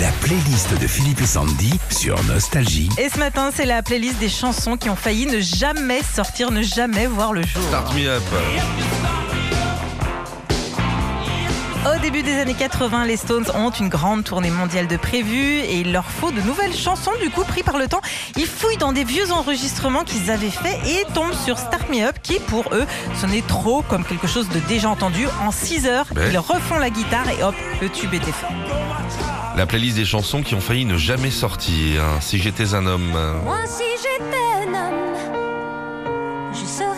La playlist de Philippe et Sandy sur Nostalgie. Et ce matin, c'est la playlist des chansons qui ont failli ne jamais sortir, ne jamais voir le jour. Start me up. Au début des années 80, les Stones ont une grande tournée mondiale de prévues et il leur faut de nouvelles chansons. Du coup, pris par le temps, ils fouillent dans des vieux enregistrements qu'ils avaient faits et tombent sur Start Me Up qui, pour eux, sonnait trop comme quelque chose de déjà entendu. En 6 heures, Ouais. ils refont la guitare et hop, le tube était fait. La playlist des chansons qui ont failli ne jamais sortir. Si j'étais un homme. Moi, si j'étais un homme, je serais capitaine.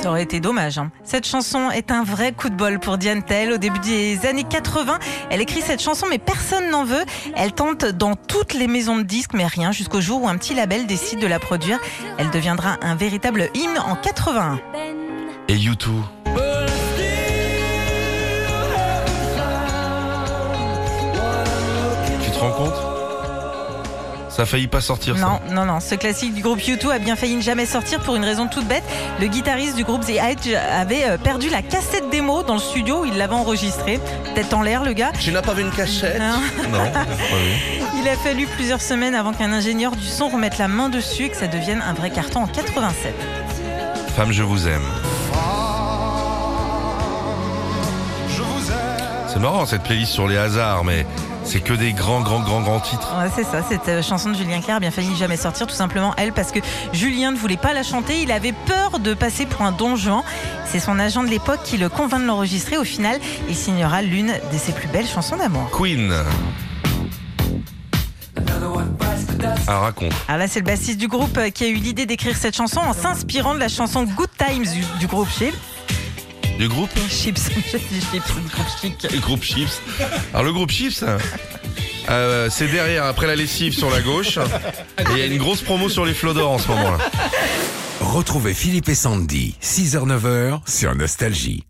Ça aurait été dommage. hein. Cette chanson est un vrai coup de bol pour Diane. Au début des années 80, elle écrit cette chanson, mais personne n'en veut. Elle tente dans toutes les maisons de disques, mais rien, jusqu'au jour où un petit label décide de la produire. Elle deviendra un véritable hymne en 81. Et U2 Tu te rends compte? Ça a failli pas sortir ça. Non, non, non. Ce classique du groupe U2 a bien failli ne jamais sortir pour une raison toute bête. Le guitariste du groupe The Edge avait euh, perdu la cassette démo dans le studio où il l'avait enregistrée. Tête en l'air, le gars. Tu n'as pas vu une cachette Non. Non. Il a fallu plusieurs semaines avant qu'un ingénieur du son remette la main dessus et que ça devienne un vrai carton en 87. Femme, je vous aime. C'est marrant cette playlist sur les hasards, mais c'est que des grands, grands, grands, grands titres. Ouais, c'est ça, cette euh, chanson de Julien Clerc a bien failli jamais sortir, tout simplement elle, parce que Julien ne voulait pas la chanter, il avait peur de passer pour un don Juan. C'est son agent de l'époque qui le convainc de l'enregistrer. Au final, il signera l'une de ses plus belles chansons d'amour. Queen. Ah, raconte. Alors là, c'est le bassiste du groupe euh, qui a eu l'idée d'écrire cette chanson en s'inspirant de la chanson Good Times du, du groupe Chips. Du groupe Chips, j'ai dit Chips, du groupe Chic. Le groupe Chips. Alors le groupe Chips, euh, c'est derrière, après la lessive sur la gauche. Et il y a une grosse promo sur les flots d'or en ce moment-là. Retrouvez Philippe et Sandy, 6h-9h sur Nostalgie.